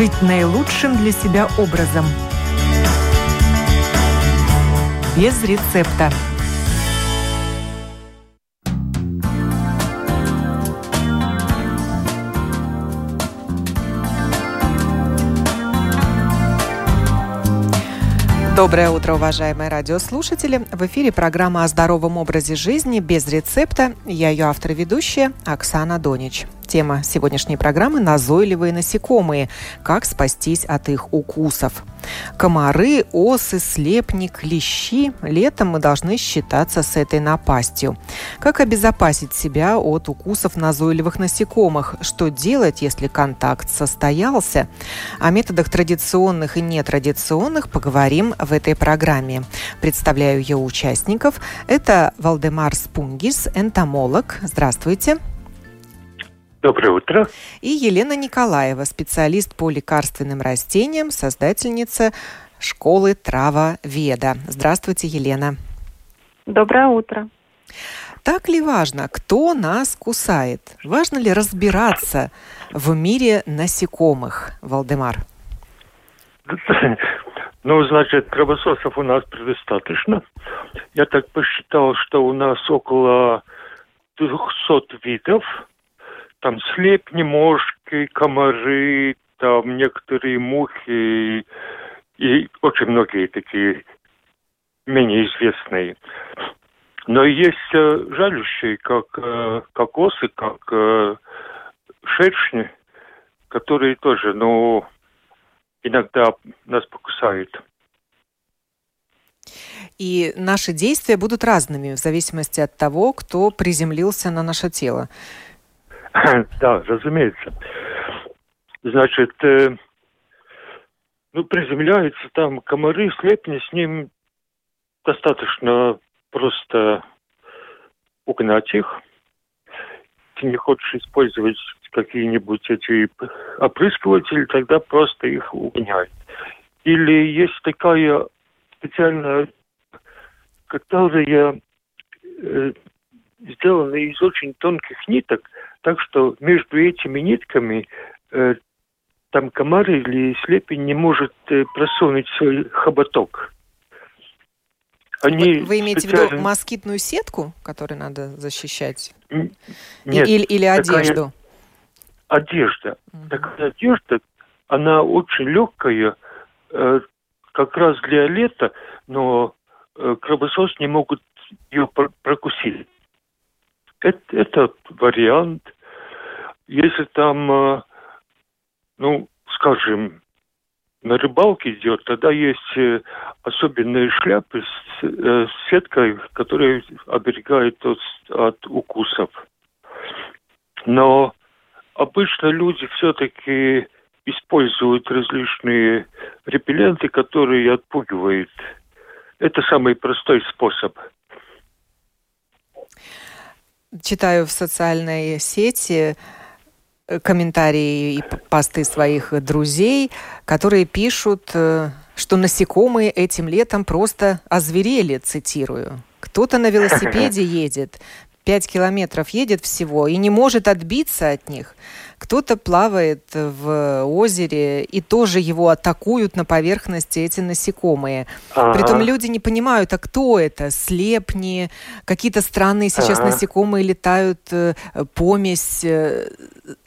жить наилучшим для себя образом. Без рецепта. Доброе утро, уважаемые радиослушатели. В эфире программа о здоровом образе жизни без рецепта. Я ее автор-ведущая Оксана Донич. Тема сегодняшней программы – назойливые насекомые. Как спастись от их укусов. Комары, осы, слепни, клещи. Летом мы должны считаться с этой напастью. Как обезопасить себя от укусов назойливых насекомых? Что делать, если контакт состоялся? О методах традиционных и нетрадиционных поговорим в этой программе. Представляю ее участников. Это Валдемар Спунгис, энтомолог. Здравствуйте. Доброе утро. И Елена Николаева, специалист по лекарственным растениям, создательница школы Трава Веда. Здравствуйте, Елена. Доброе утро. Так ли важно, кто нас кусает? Важно ли разбираться в мире насекомых, Валдемар? Ну, значит, кровососов у нас предостаточно. Я так посчитал, что у нас около 200 видов – там слепни, мошки, комары, там некоторые мухи и очень многие такие менее известные. Но есть э, жалющие, как э, кокосы, как э, шершни, которые тоже, ну, иногда нас покусают. И наши действия будут разными в зависимости от того, кто приземлился на наше тело. Да, разумеется. Значит, э, ну, приземляются там комары, слепни, с ним достаточно просто угнать их. Ты не хочешь использовать какие-нибудь эти опрыскиватели, тогда просто их угоняй. Или есть такая специальная, которая э, сделана из очень тонких ниток, так что между этими нитками э, там комар или слепень не может э, просунуть свой хоботок. Они вы, вы имеете специально... в виду москитную сетку, которую надо защищать? Нет. Или, или одежду? Одежда. Угу. Такая одежда, она очень легкая, э, как раз для лета, но э, кровосос не могут ее прокусить. Это, это вариант. Если там, э, ну, скажем, на рыбалке идет, тогда есть э, особенные шляпы с, э, с сеткой, которые оберегают от, от укусов. Но обычно люди все-таки используют различные репелленты, которые отпугивают. Это самый простой способ – читаю в социальной сети э, комментарии и посты своих друзей, которые пишут, э, что насекомые этим летом просто озверели, цитирую. Кто-то на велосипеде едет, 5 километров едет всего и не может отбиться от них. Кто-то плавает в озере, и тоже его атакуют на поверхности эти насекомые. Ага. Притом люди не понимают, а кто это? Слепни, какие-то странные сейчас ага. насекомые летают, э, помесь э,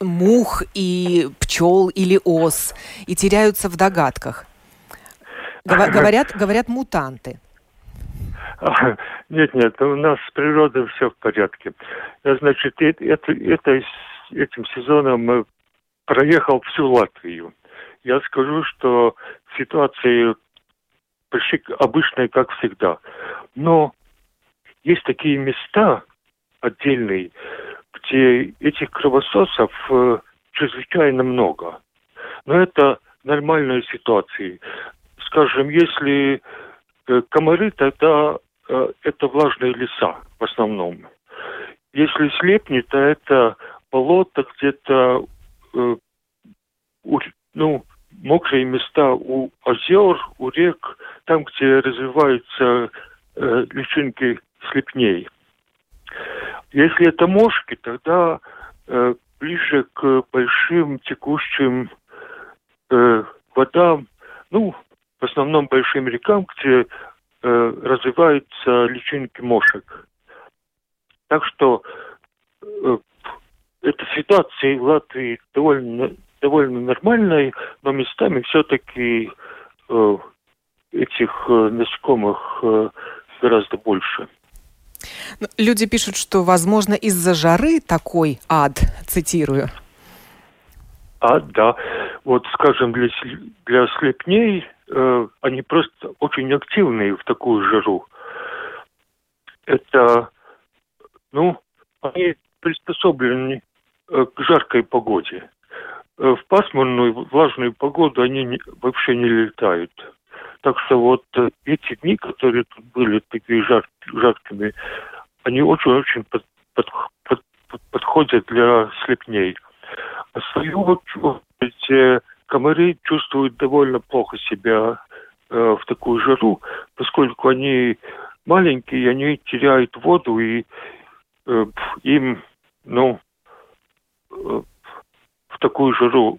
мух и пчел или ос, и теряются в догадках. Говорят, говорят мутанты. Нет, нет, у нас с природой все в порядке. Значит, это, это этим сезоном проехал всю Латвию. Я скажу, что ситуация почти обычная, как всегда. Но есть такие места отдельные, где этих кровососов э, чрезвычайно много. Но это нормальная ситуация. Скажем, если э, комары, тогда э, это влажные леса в основном. Если слепни, то это болото, где-то э, ну, мокрые места у озер, у рек, там, где развиваются э, личинки слепней. Если это мошки, тогда э, ближе к большим текущим э, вода, ну, в основном большим рекам, где э, развиваются личинки мошек. Так что э, эта ситуация в Латвии довольно, довольно нормальная, но местами все-таки э, этих э, насекомых э, гораздо больше. Ну, люди пишут, что, возможно, из-за жары такой ад, цитирую. А, да. Вот, скажем, для, для слепней э, они просто очень активные в такую жару. Это, ну, они приспособлены э, к жаркой погоде. Э, в пасмурную, влажную погоду они не, вообще не летают. Так что вот э, эти дни, которые тут были такие жар, жаркими, они очень-очень под, под, под, подходят для слепней. А свою очередь э, комары чувствуют довольно плохо себя э, в такую жару, поскольку они маленькие, они теряют воду, и э, им, ну, э, в такую жару,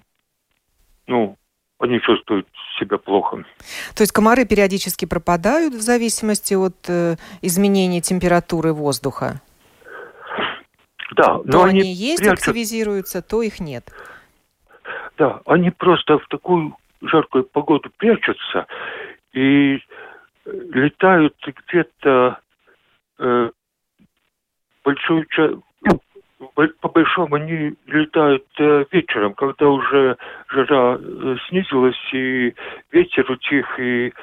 ну, они чувствуют себя плохо. То есть комары периодически пропадают в зависимости от э, изменения температуры воздуха? Да, но то они, они есть, прячут... активизируются, то их нет. Да, они просто в такую жаркую погоду прячутся и летают где-то э, большую часть, по большому они летают э, вечером, когда уже жара э, снизилась и ветер утих, и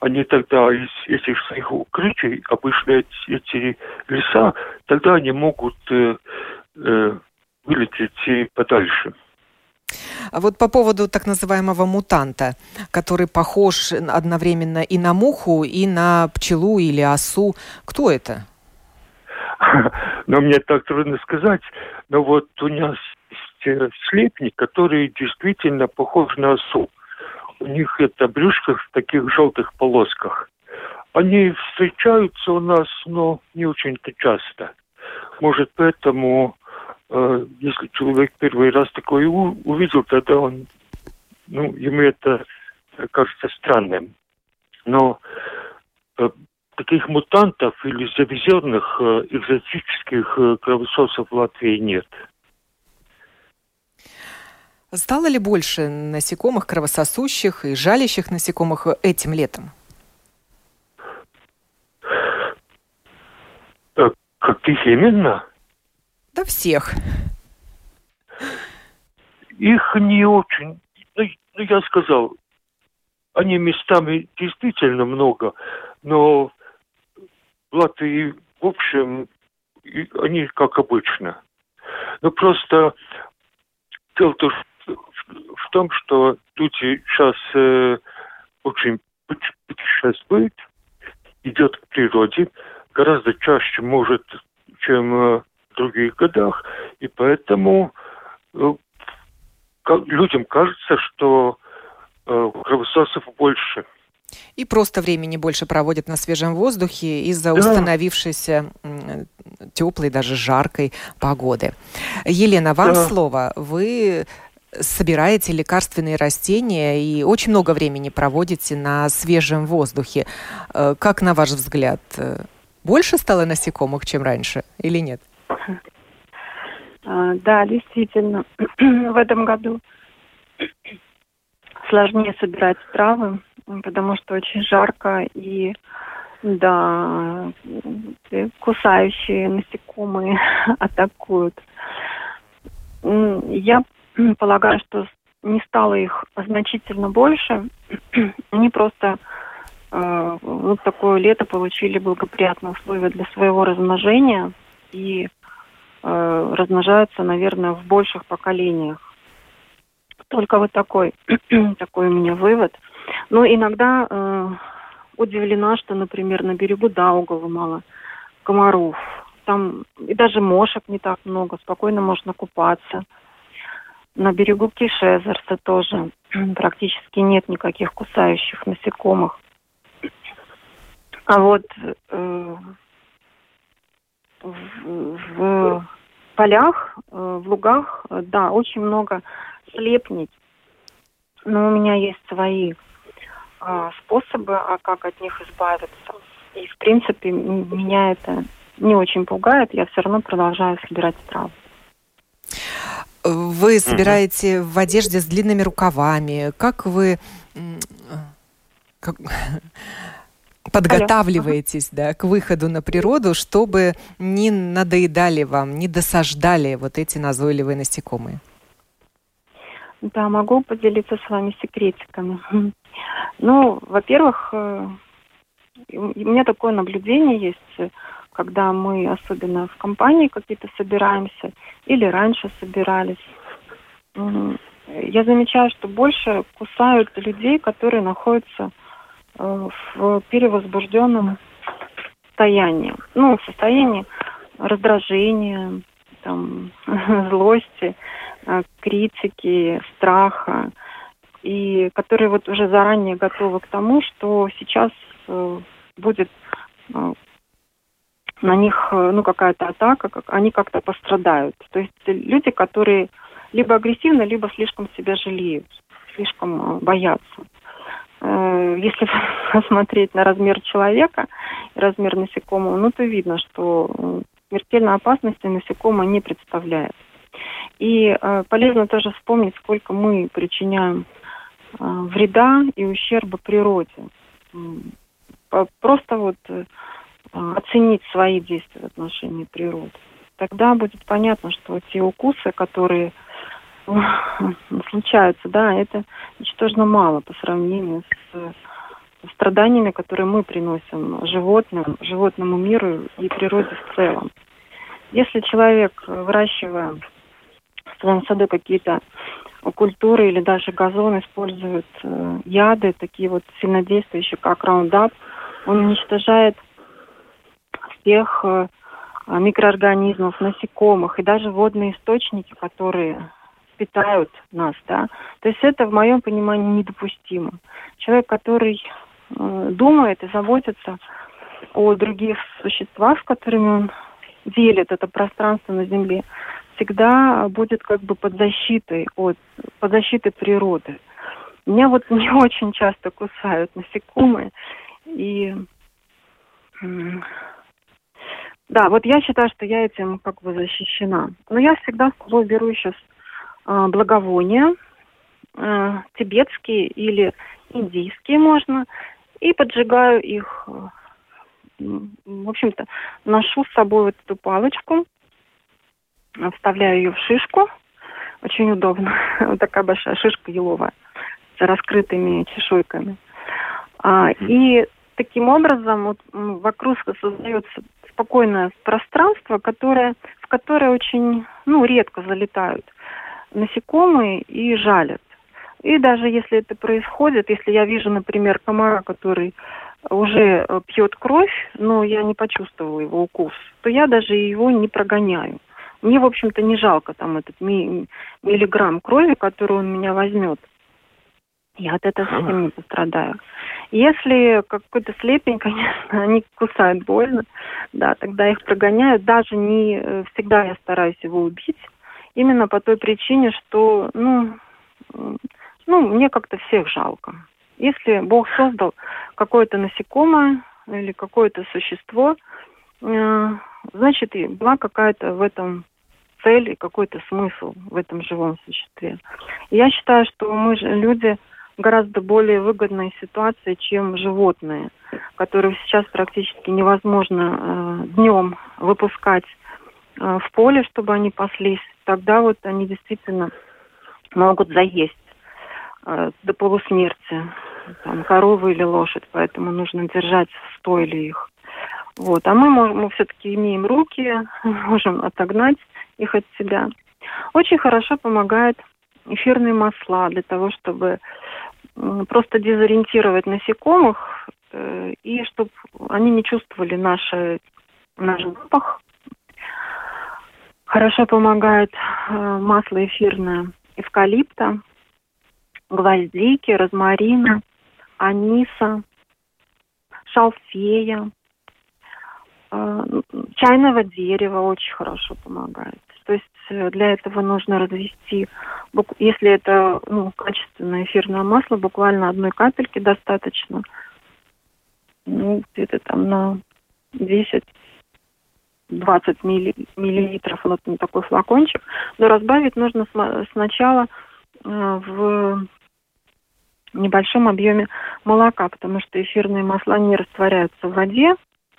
они тогда из этих своих укрытий, обычно эти, эти леса, тогда они могут э, э, вылететь подальше. А вот по поводу так называемого мутанта, который похож одновременно и на муху, и на пчелу или осу, кто это? Но мне так трудно сказать. Но вот у нас есть э, слепник, который действительно похож на осу. У них это брюшко в таких желтых полосках. Они встречаются у нас, но не очень-то часто. Может, поэтому, если человек первый раз такое увидел, тогда он, ну, ему это кажется странным. Но э, таких мутантов или завезенных э, экзотических э, кровососов в Латвии нет. Стало ли больше насекомых кровососущих и жалящих насекомых этим летом? Э, каких именно? Да всех. Их не очень. Ну, ну, я сказал, они местами действительно много, но Латвии, в общем, они как обычно. Но просто дело в том, что люди сейчас э, очень путешествуют, идет к природе, гораздо чаще, может, чем э, других годах, и поэтому э, людям кажется, что э, кровососов больше – и просто времени больше проводят на свежем воздухе из-за да. установившейся теплой, даже жаркой погоды. Елена, вам да. слово. Вы собираете лекарственные растения и очень много времени проводите на свежем воздухе. Э, как на ваш взгляд, больше стало насекомых, чем раньше или нет? А, да, действительно, в этом году сложнее собирать травы, потому что очень жарко и да, кусающие насекомые атакуют. Я полагаю, что не стало их значительно больше. Они просто э, вот такое лето получили благоприятные условия для своего размножения и э, размножаются, наверное, в больших поколениях. Только вот такой, такой у меня вывод – но иногда э, удивлена, что, например, на берегу Даугава мало комаров. Там и даже мошек не так много, спокойно можно купаться. На берегу Кишезерса тоже практически нет никаких кусающих насекомых. А вот э, в, в полях, э, в лугах, да, очень много слепней но у меня есть свои а, способы, а как от них избавиться. И, в принципе, меня это не очень пугает, я все равно продолжаю собирать травы. Вы собираете угу. в одежде с длинными рукавами. Как вы как, подготавливаетесь да, к выходу на природу, чтобы не надоедали вам, не досаждали вот эти назойливые насекомые? Да, могу поделиться с вами секретиками. Ну, во-первых, э, у меня такое наблюдение есть, когда мы особенно в компании какие-то собираемся или раньше собирались. Я замечаю, что больше кусают людей, которые находятся э, в перевозбужденном состоянии. Ну, в состоянии раздражения, там, злости, э, критики, страха, и которые вот уже заранее готовы к тому, что сейчас э, будет на них ну какая-то атака, как они как-то пострадают. То есть люди, которые либо агрессивны, либо слишком себя жалеют, слишком э, боятся. Э, если посмотреть на размер человека, размер насекомого, ну то видно, что э, смертельной опасности насекомое не представляет. И полезно тоже вспомнить, сколько мы причиняем вреда и ущерба природе. Просто вот оценить свои действия в отношении природы. Тогда будет понятно, что те укусы, которые случаются, да, это ничтожно мало по сравнению с страданиями, которые мы приносим животным, животному миру и природе в целом. Если человек, выращивая в своем саду какие-то культуры или даже газон использует э, яды, такие вот сильнодействующие, как раундап, он уничтожает всех э, микроорганизмов, насекомых и даже водные источники, которые питают нас, да. То есть это в моем понимании недопустимо. Человек, который э, думает и заботится о других существах, с которыми он делит это пространство на Земле, всегда будет как бы под защитой от под защитой природы. Меня вот не очень часто кусают насекомые и да, вот я считаю, что я этим как бы защищена. Но я всегда с собой беру а, благовония, а, тибетские или индийские можно, и поджигаю их. В общем-то, ношу с собой вот эту палочку, вставляю ее в шишку. Очень удобно. Вот такая большая шишка еловая с раскрытыми чешуйками. А, и таким образом вот, вокруг создается спокойное пространство, которое, в которое очень ну, редко залетают насекомые и жалят. И даже если это происходит, если я вижу, например, комара, который уже э, пьет кровь, но я не почувствовала его укус, то я даже его не прогоняю. Мне, в общем-то, не жалко там этот ми- миллиграмм крови, который он меня возьмет. Я от этого совсем не пострадаю. Если какой-то слепень, конечно, они кусают больно, да, тогда их прогоняют. Даже не э, всегда я стараюсь его убить. Именно по той причине, что, ну, ну, мне как-то всех жалко. Если Бог создал какое-то насекомое или какое-то существо, э, значит, и была какая-то в этом цель и какой-то смысл в этом живом существе. Я считаю, что мы же люди гораздо более выгодной ситуации, чем животные, которые сейчас практически невозможно э, днем выпускать в поле, чтобы они паслись тогда вот они действительно могут заесть э, до полусмерти там, корову или лошадь, поэтому нужно держать в стойле их. Вот. А мы, можем, мы все-таки имеем руки, можем отогнать их от себя. Очень хорошо помогает эфирные масла для того, чтобы просто дезориентировать насекомых э, и чтобы они не чувствовали наши, наш запах, Хорошо помогает э, масло эфирное эвкалипта, гвоздики, розмарина, аниса, шалфея. Э, чайного дерева очень хорошо помогает. То есть э, для этого нужно развести, если это ну, качественное эфирное масло, буквально одной капельки достаточно. Ну, где-то там на 10 20 милли, миллилитров, вот на такой флакончик. Но разбавить нужно сначала э, в небольшом объеме молока, потому что эфирные масла не растворяются в воде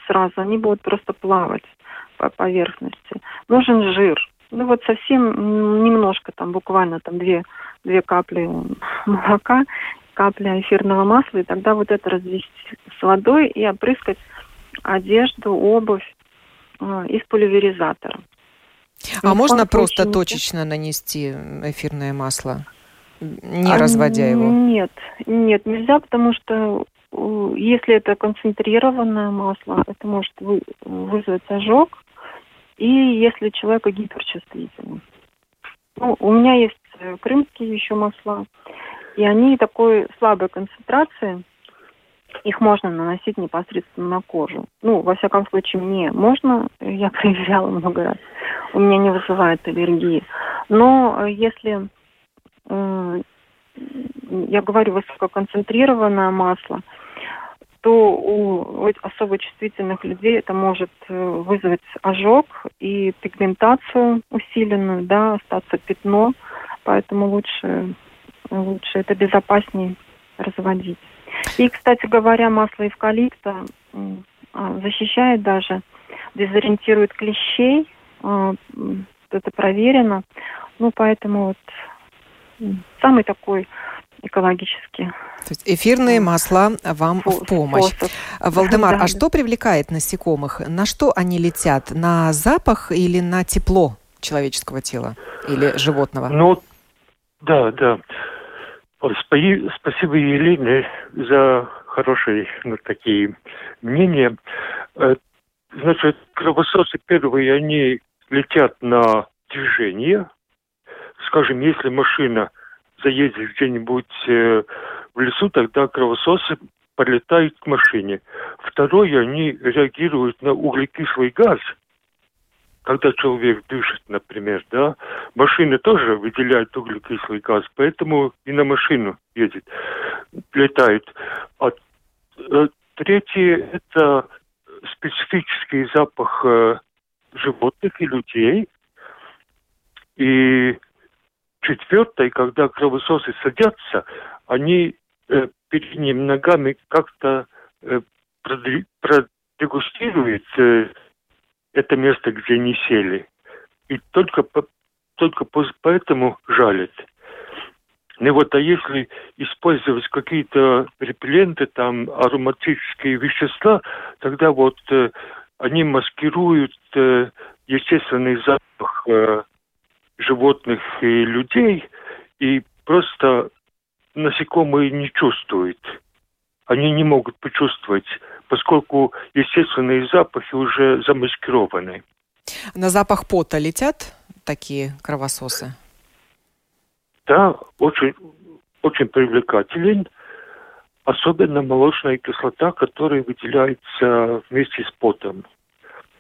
сразу, они будут просто плавать по поверхности. Нужен жир. Ну вот совсем немножко, там буквально там две, две капли молока, капля эфирного масла, и тогда вот это развести с водой и опрыскать одежду, обувь из пульверизатора. А можно просто точечно нанести эфирное масло? не разводя его? Нет, нет, нельзя, потому что если это концентрированное масло, это может вы, вызвать ожог, и если человек гиперчувствительный. Ну, у меня есть э, крымские еще масла, и они такой слабой концентрации, их можно наносить непосредственно на кожу. Ну, во всяком случае, мне можно, я проверяла много раз, у меня не вызывает аллергии. Но э, если я говорю, высококонцентрированное масло, то у особо чувствительных людей это может э, вызвать ожог и пигментацию усиленную, да, остаться пятно, поэтому лучше, лучше это безопаснее разводить. И, кстати говоря, масло эвкалипта а, защищает даже, дезориентирует клещей, а, это проверено. Ну, поэтому вот самый такой экологический. То есть эфирные масла вам в помощь. Способ. Валдемар, да. а что привлекает насекомых? На что они летят? На запах или на тепло человеческого тела или животного? Ну, да, да. Спасибо Елене за хорошие ну, такие мнения. Э, значит, кровососы первые, они летят на движение, скажем, если машина заедет где-нибудь э, в лесу, тогда кровососы подлетают к машине. Второе, они реагируют на углекислый газ, когда человек дышит, например, да, машины тоже выделяют углекислый газ, поэтому и на машину едет, летает. А э, третье – это специфический запах э, животных и людей. И четвертой, когда кровососы садятся, они э, передними ногами как-то э, продегустируют э, это место, где они сели. И только, по, только поэтому жалят. Ну вот, а если использовать какие-то репелленты, там, ароматические вещества, тогда вот э, они маскируют э, естественный запах э, животных и людей, и просто насекомые не чувствуют. Они не могут почувствовать, поскольку естественные запахи уже замаскированы. На запах пота летят такие кровососы? Да, очень, очень привлекателен. Особенно молочная кислота, которая выделяется вместе с потом.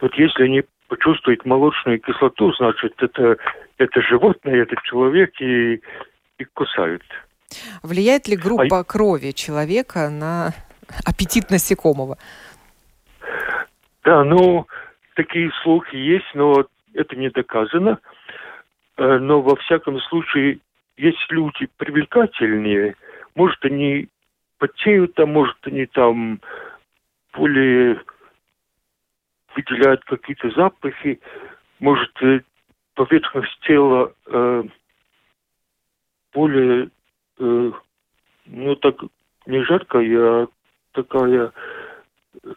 Вот если они почувствуют молочную кислоту, значит, это это животное, это человек, и, и кусают. Влияет ли группа а... крови человека на аппетит насекомого? Да, ну, такие слухи есть, но это не доказано. Э, но во всяком случае, есть люди привлекательнее, может, они потеют, а может, они там более выделяют какие-то запахи, может, э, поверхность тела э, более, э, ну так, не жаркая, а такая э,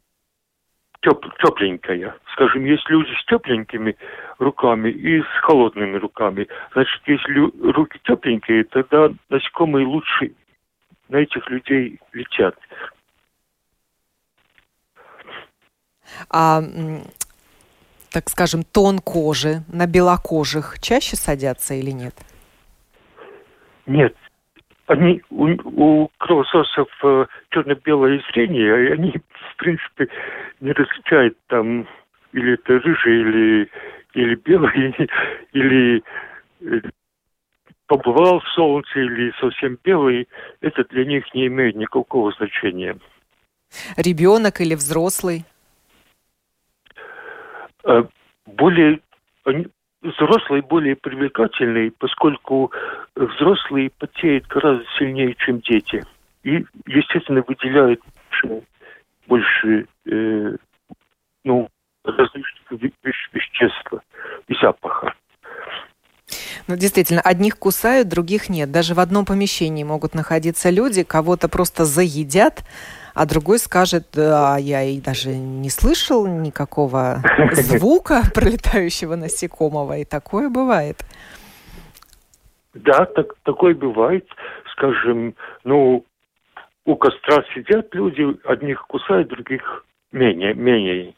теп, тепленькая. Скажем, есть люди с тепленькими руками и с холодными руками. Значит, если руки тепленькие, тогда насекомые лучше на этих людей летят. А так скажем, тон кожи на белокожих чаще садятся или нет? Нет. Они, у, у кровососов э, черно-белое зрение, и они, в принципе, не различают там или это рыжий, или, или белый, или э, побывал в солнце или совсем белый, это для них не имеет никакого значения. Ребенок или взрослый? Э, более взрослый более привлекательный, поскольку взрослые потеют гораздо сильнее, чем дети. И, естественно, выделяют больше, больше э, ну, различных веществ и запаха. Ну, действительно, одних кусают, других нет. Даже в одном помещении могут находиться люди, кого-то просто заедят, а другой скажет, да, я и даже не слышал никакого звука пролетающего насекомого, и такое бывает. Да, так, такое бывает. Скажем, ну, у костра сидят люди, одних кусают, других менее, менее.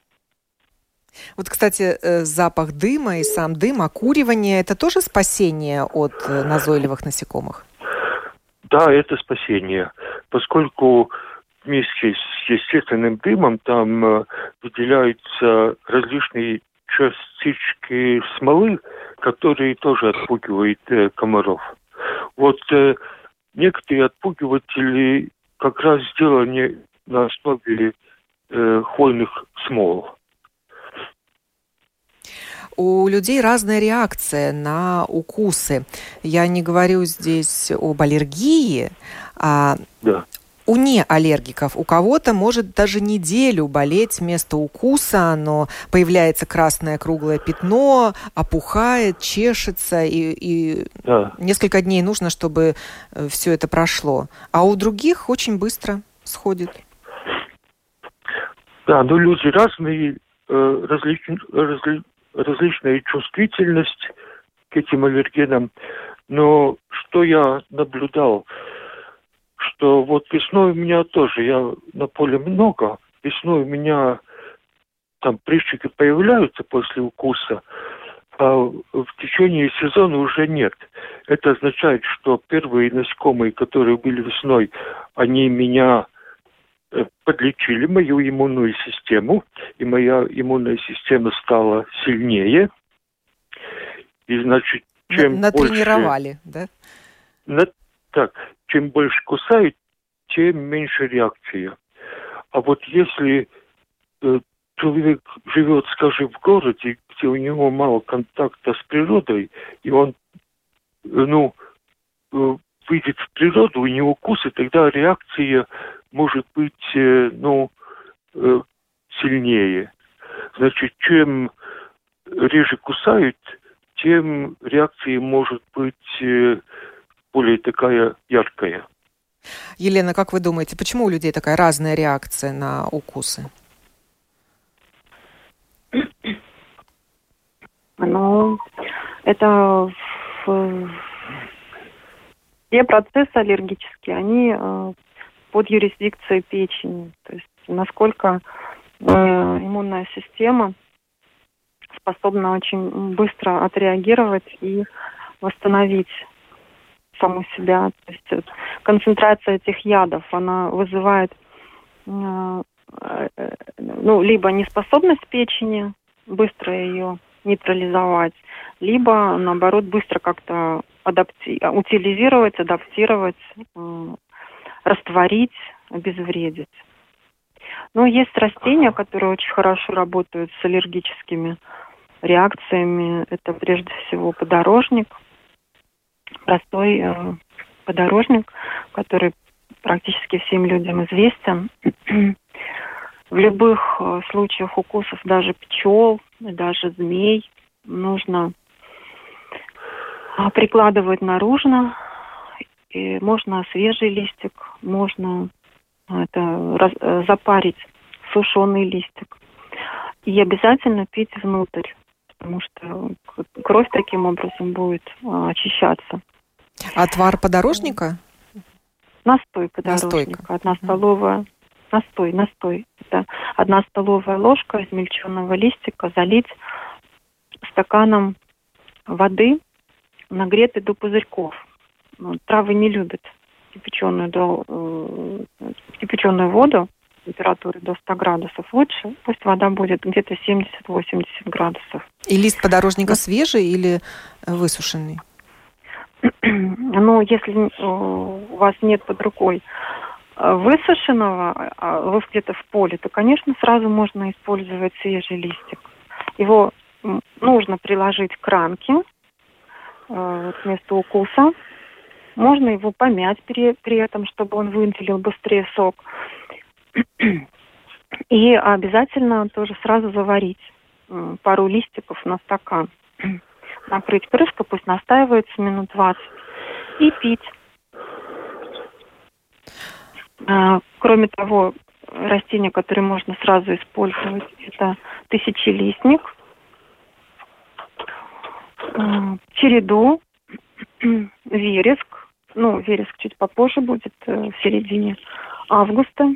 Вот, кстати, э, запах дыма и сам дым, окуривание – это тоже спасение от э, назойливых насекомых? Да, это спасение, поскольку вместе с естественным дымом там выделяются различные частички смолы, которые тоже отпугивают комаров. Вот некоторые отпугиватели как раз сделаны на основе хвойных смол. У людей разная реакция на укусы. Я не говорю здесь об аллергии, а да у неаллергиков. У кого-то может даже неделю болеть вместо укуса, но появляется красное круглое пятно, опухает, чешется, и, и да. несколько дней нужно, чтобы э, все это прошло. А у других очень быстро сходит. Да, но люди разные, э, различ, разли, различная чувствительность к этим аллергенам. Но что я наблюдал, что вот весной у меня тоже, я на поле много, весной у меня там прыщики появляются после укуса, а в течение сезона уже нет. Это означает, что первые насекомые, которые были весной, они меня э, подлечили мою иммунную систему, и моя иммунная система стала сильнее. И значит, чем Натренировали, больше... да? На... Так, чем больше кусают, тем меньше реакция. А вот если э, человек живет, скажем, в городе, где у него мало контакта с природой, и он, э, ну, э, выйдет в природу, у него укусы, тогда реакция может быть, э, ну, э, сильнее. Значит, чем реже кусают, тем реакция может быть э, более такая яркая. Елена, как вы думаете, почему у людей такая разная реакция на укусы? Ну, это все процессы аллергические, они э, под юрисдикцией печени. То есть насколько э, иммунная система способна очень быстро отреагировать и восстановить саму себя. То есть концентрация этих ядов, она вызывает э, э, ну, либо неспособность печени быстро ее нейтрализовать, либо, наоборот, быстро как-то адапти... утилизировать, адаптировать, э, растворить, обезвредить. Но есть растения, которые очень хорошо работают с аллергическими реакциями. Это прежде всего подорожник – простой э, подорожник, который практически всем людям известен. В любых э, случаях укусов даже пчел, даже змей нужно а, прикладывать наружно. И можно свежий листик, можно это, раз, э, запарить сушеный листик. И обязательно пить внутрь потому что кровь таким образом будет а, очищаться. Отвар подорожника? Настой подорожника. Настойка. Одна столовая. Настой, настой. Это одна столовая ложка измельченного листика залить стаканом воды, нагретой до пузырьков. Ну, травы не любят кипяченую, до, э, кипяченую воду, температуры до 100 градусов, лучше пусть вода будет где-то 70-80 градусов. И лист подорожника ну, свежий или высушенный? Ну, если э, у вас нет под рукой э, высушенного, а вы где-то в поле, то, конечно, сразу можно использовать свежий листик. Его нужно приложить к ранке э, вместо укуса. Можно его помять при, при этом, чтобы он выделил быстрее сок. И обязательно тоже сразу заварить пару листиков на стакан накрыть крышкой, пусть настаивается минут 20, и пить. А, кроме того, растения, которые можно сразу использовать, это тысячелистник, а, череду, вереск, ну, вереск чуть попозже будет, э, в середине августа.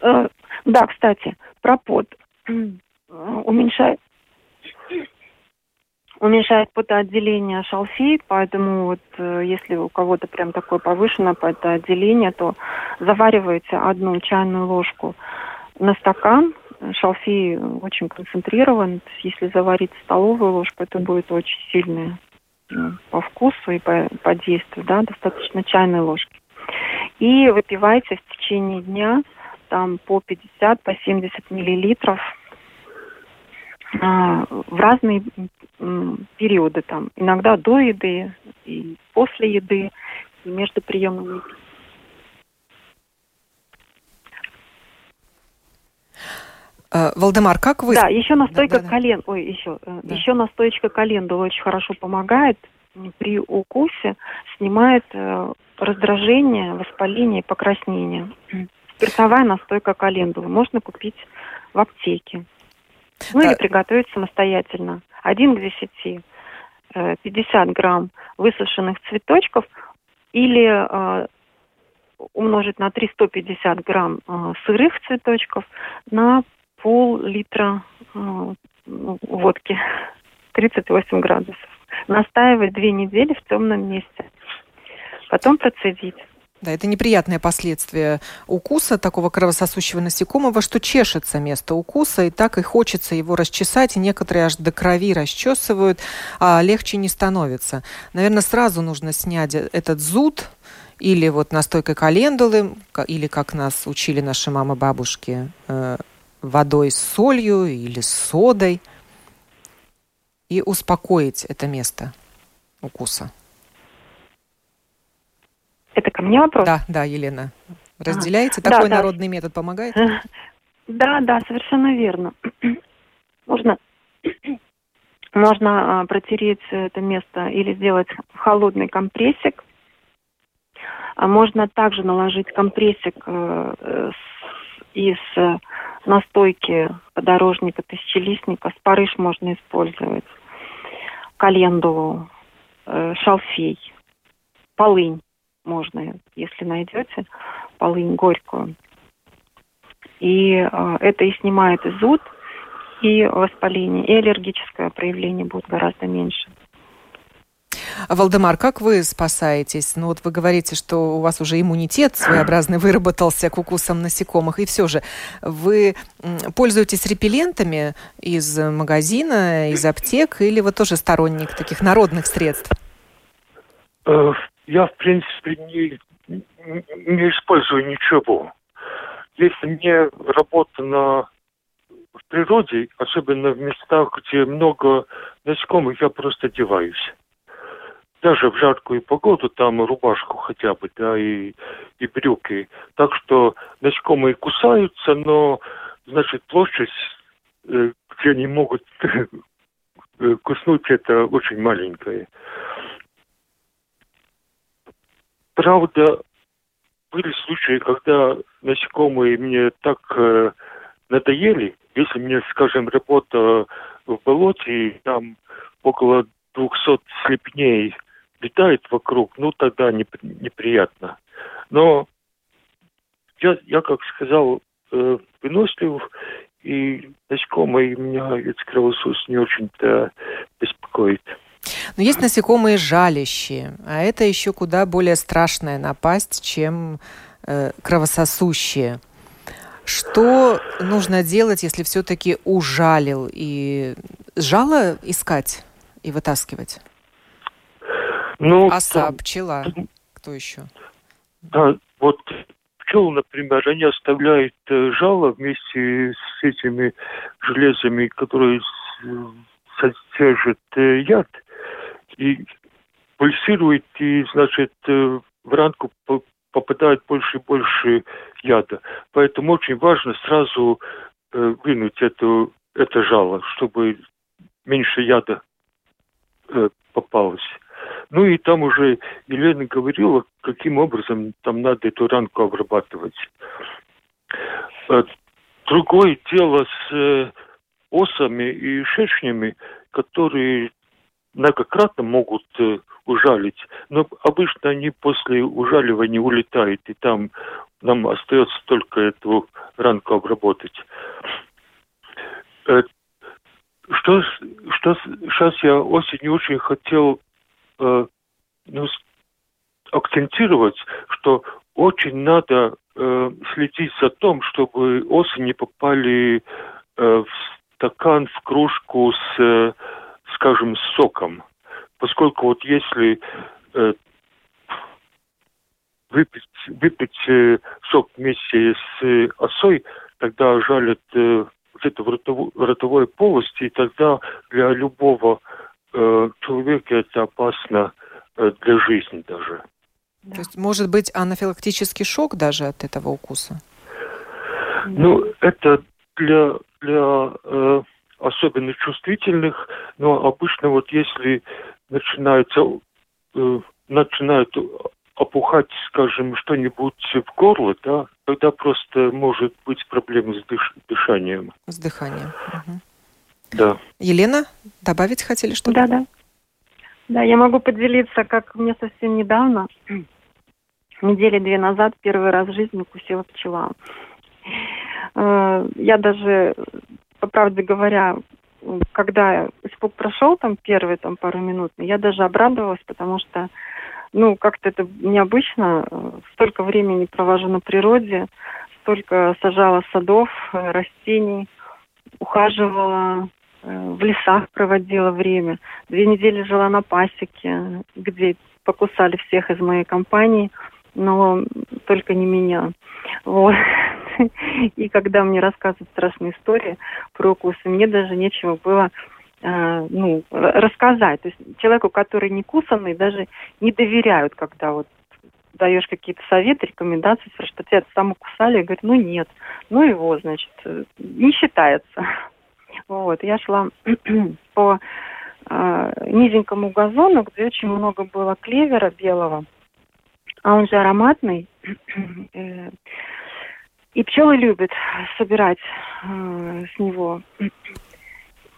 Э, да, кстати, пропот уменьшает уменьшает потоотделение шалфей, поэтому вот э, если у кого-то прям такое повышенное потоотделение, то заваривайте одну чайную ложку на стакан. Шалфей очень концентрирован. Если заварить столовую ложку, это будет очень сильное ну, по вкусу и по, по действию, да, достаточно чайной ложки. И выпивайте в течение дня там по 50, по 70 миллилитров а, в разные периоды, там, иногда до еды, и после еды, и между приемами. Uh, Валдемар, как вы... Да, еще настойка да, да, колен... Ой, еще, э, да. еще настоечка календулы очень хорошо помогает при укусе, снимает э, раздражение, воспаление и покраснение. Спиртовая настойка календулы можно купить в аптеке. Ну да. или приготовить самостоятельно. Один к десяти. 50 грамм высушенных цветочков или э, умножить на 350 грамм э, сырых цветочков на пол-литра э, водки 38 градусов. Настаивать две недели в темном месте. Потом процедить. Да, это неприятное последствие укуса такого кровососущего насекомого, что чешется место укуса, и так и хочется его расчесать, и некоторые аж до крови расчесывают, а легче не становится. Наверное, сразу нужно снять этот зуд, или вот настойкой календулы, или, как нас учили наши мамы-бабушки, э, водой с солью или с содой, и успокоить это место укуса. Это ко мне вопрос? Да, да, Елена. Разделяете? А, Такой да, народный да. метод помогает? Да, да, совершенно верно. Можно, можно а, протереть это место или сделать холодный компрессик. А можно также наложить компрессик э, из настойки подорожника, тысячелистника. Спарыш можно использовать. Календулу, э, шалфей, полынь можно, если найдете, полынь горькую. И э, это и снимает зуд, и воспаление, и аллергическое проявление будет гораздо меньше. Валдемар, как вы спасаетесь? Ну вот вы говорите, что у вас уже иммунитет своеобразный выработался к укусам насекомых, и все же вы пользуетесь репеллентами из магазина, из аптек, или вы тоже сторонник таких народных средств? Э, я, в принципе, не, не использую ничего. Если мне работа на в природе, особенно в местах, где много насекомых, я просто одеваюсь. Даже в жаркую погоду, там рубашку хотя бы, да, и, и брюки. Так что насекомые кусаются, но, значит, площадь, э, где они могут э, куснуть, это очень маленькая. Правда, были случаи, когда насекомые мне так э, надоели, если мне, скажем, работа в болоте, там около 200 слепней летает вокруг, ну тогда не, неприятно. Но я, я как сказал, э, вынослив, и насекомые меня этот кровосос не очень-то беспокоит. Но есть насекомые жалящие, а это еще куда более страшная напасть, чем э, кровососущие. Что нужно делать, если все-таки ужалил и жало искать и вытаскивать? Ну, Оса, там, пчела, кто еще? Да, вот пчел, например, они оставляют э, жало вместе с этими железами, которые содержат э, яд, и пульсирует, и, значит, э, в ранку попадает больше и больше яда. Поэтому очень важно сразу э, вынуть эту, это жало, чтобы меньше яда э, попалось. Ну и там уже Елена говорила, каким образом там надо эту ранку обрабатывать. Э, другое дело с э, осами и шершнями, которые многократно могут э, ужалить, но обычно они после ужаливания улетают, и там нам остается только эту ранку обработать. Что, что сейчас я осенью очень хотел э, ну, акцентировать, что очень надо э, следить за тем, чтобы осы не попали э, в стакан, в кружку с, э, скажем, соком. Поскольку вот если э, выпить, выпить э, сок вместе с э, осой, тогда жалят э, где-то в, ротовой, ротовой полости, и тогда для любого э, человека это опасно э, для жизни даже. Да. То есть может быть анафилактический шок даже от этого укуса? Ну, это для, для э, особенно чувствительных, но обычно вот если начинается, э, начинает опухать, скажем, что-нибудь в горло, да, тогда просто может быть проблема с дыш дыханием. С дыханием. Угу. Да. Елена, добавить хотели что-то? Да, да. Да, я могу поделиться, как мне совсем недавно, недели две назад, первый раз в жизни укусила пчела. Э, я даже, по правде говоря, когда испуг прошел, там, первые там, пару минут, я даже обрадовалась, потому что, ну, как-то это необычно. Столько времени провожу на природе, столько сажала садов, э, растений, ухаживала, в лесах проводила время. Две недели жила на пасеке, где покусали всех из моей компании, но только не меня. Вот. И когда мне рассказывают страшные истории про укусы, мне даже нечего было э, ну, рассказать. То есть человеку, который не кусанный, даже не доверяют, когда вот даешь какие-то советы, рекомендации, что тебя сам укусали, я говорю, ну нет, ну его, значит, не считается. Вот, я шла по э, низенькому газону, где очень много было клевера белого, а он же ароматный. Э, и пчелы любят собирать э, с него.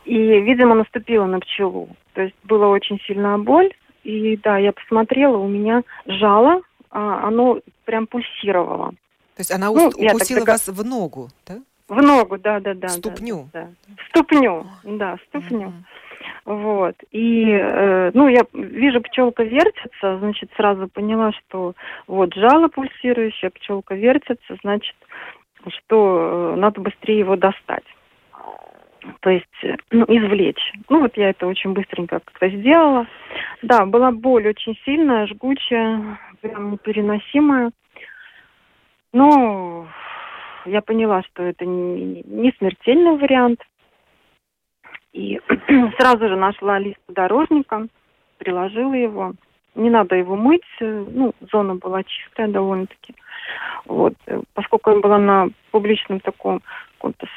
И, видимо, наступила на пчелу. То есть была очень сильная боль. И да, я посмотрела, у меня жало, а оно прям пульсировало. То есть она ну, укусила так, вас в ногу, да? В ногу, да, да, да. Ступню. Да, да. Ступню, да, ступню. Mm-hmm. Вот. И, э, ну, я вижу, пчелка вертится, значит, сразу поняла, что вот жало пульсирующее, пчелка вертится, значит, что э, надо быстрее его достать. То есть, э, ну, извлечь. Ну, вот я это очень быстренько как-то сделала. Да, была боль очень сильная, жгучая, прям непереносимая. Но я поняла, что это не, смертельный вариант. И сразу же нашла лист подорожника, приложила его. Не надо его мыть, э, ну, зона была чистая довольно-таки. Вот. Э, поскольку я была на публичном таком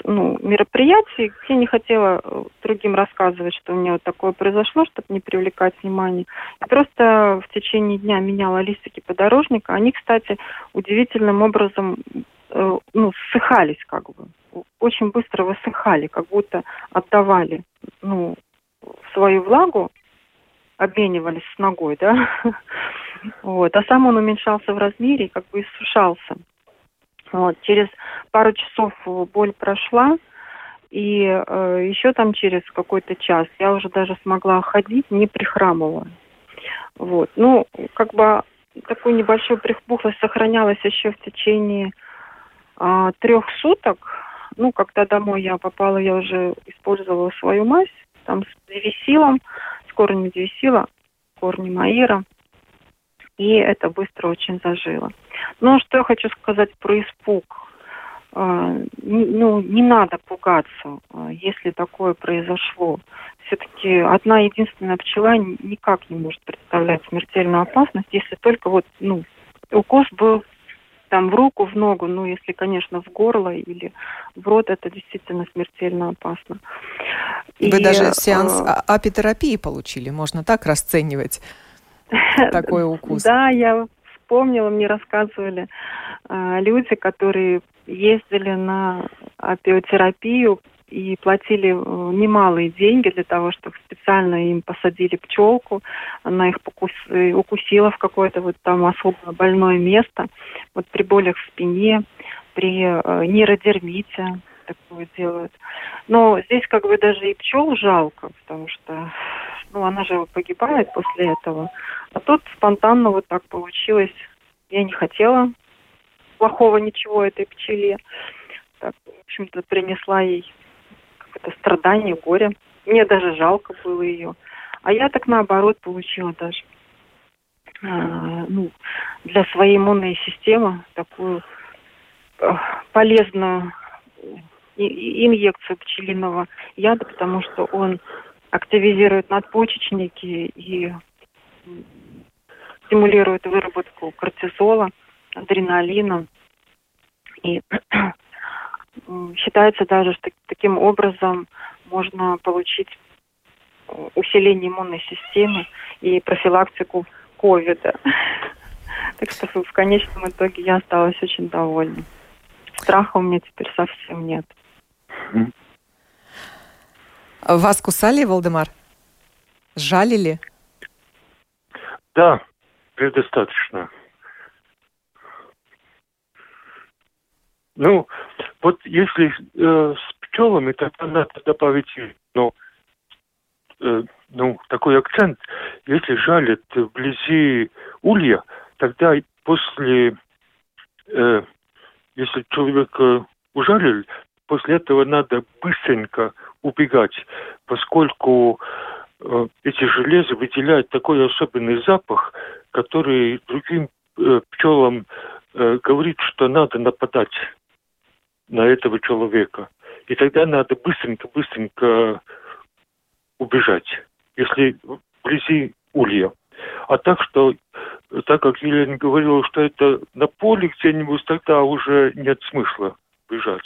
ну, мероприятии, я не хотела э, другим рассказывать, что у меня вот такое произошло, чтобы не привлекать внимание. Я просто в течение дня меняла листики подорожника. Они, кстати, удивительным образом ну, ссыхались как бы. Очень быстро высыхали, как будто отдавали ну, свою влагу, обменивались с ногой, да. Вот. А сам он уменьшался в размере и как бы иссушался. Вот. Через пару часов боль прошла, И э, еще там через какой-то час я уже даже смогла ходить, не прихрамывая. Вот. Ну, как бы такой небольшой припухлость сохранялась еще в течение а, трех суток. Ну, когда домой я попала, я уже использовала свою мазь, там с девисилом, с корнем девисила, корнем аира. И это быстро очень зажило. Но что я хочу сказать про испуг. А, ну, не надо пугаться, а, если такое произошло. Все-таки одна единственная пчела никак не может представлять смертельную опасность, если только вот, ну, укус был там в руку, в ногу, ну, если, конечно, в горло или в рот, это действительно смертельно опасно. Вы и, даже сеанс э, апитерапии получили, можно так расценивать такой укус. Да, я вспомнила, мне рассказывали э, люди, которые ездили на апиотерапию и платили э, немалые деньги для того, чтобы специально им посадили пчелку, она их покус... Э, укусила в какое-то вот там особо больное место, вот при болях в спине, при э, нейродермите такое делают. Но здесь как бы даже и пчел жалко, потому что ну, она же погибает после этого. А тут спонтанно вот так получилось. Я не хотела плохого ничего этой пчеле. Так, в общем-то, принесла ей какое-то страдание, горе. Мне даже жалко было ее. А я так наоборот получила даже а, ну, для своей иммунной системы такую а, полезную инъекцию пчелиного яда, потому что он активизирует надпочечники и стимулирует выработку кортизола, адреналина. И считается даже, что таким образом можно получить э, усиление иммунной системы и профилактику ковида. Так что в конечном итоге я осталась очень довольна. Страха у меня теперь совсем нет. Вас кусали, Валдемар? Жалили? Да, предостаточно. Ну, вот если э, с пчелами, тогда надо добавить ну, э, ну, такой акцент. Если жалят вблизи улья, тогда после, э, если человека ужалили, после этого надо быстренько убегать, поскольку э, эти железы выделяют такой особенный запах, который другим э, пчелам э, говорит, что надо нападать на этого человека. И тогда надо быстренько-быстренько убежать, если вблизи улья. А так что, так как Елена говорила, что это на поле где-нибудь, тогда уже нет смысла бежать.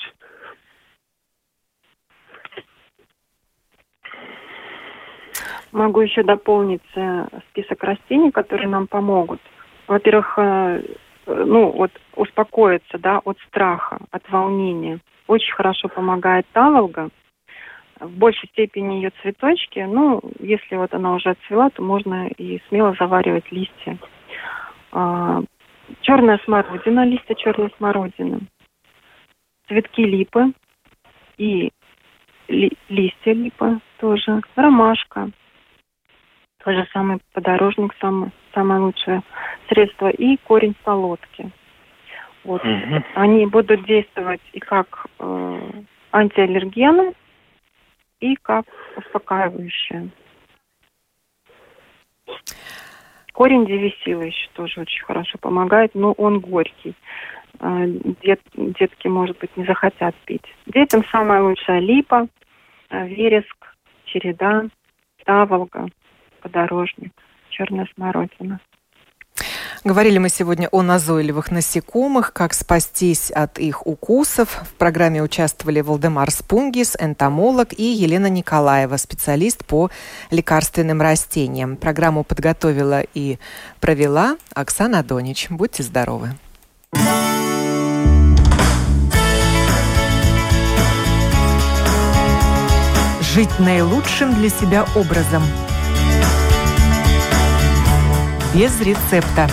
Могу еще дополнить э, список растений, которые нам помогут. Во-первых, э, ну, вот успокоиться, да, от страха, от волнения. Очень хорошо помогает таволга. В большей степени ее цветочки. Ну, если вот она уже отцвела, то можно и смело заваривать листья. А, черная смородина, листья черной смородины. Цветки липы и ли, листья липы тоже. Ромашка. Тот же самый подорожник, самый, самое лучшее средство. И корень солодки. Вот. Угу. Они будут действовать и как э, антиаллергены, и как успокаивающие. Корень девисила еще тоже очень хорошо помогает, но он горький. Э, дет, детки, может быть, не захотят пить. Детям самая лучшая липа, э, вереск, череда, таволга подорожник, черная смородина. Говорили мы сегодня о назойливых насекомых, как спастись от их укусов. В программе участвовали Валдемар Спунгис, энтомолог, и Елена Николаева, специалист по лекарственным растениям. Программу подготовила и провела Оксана Донич. Будьте здоровы. Жить наилучшим для себя образом – без рецепта.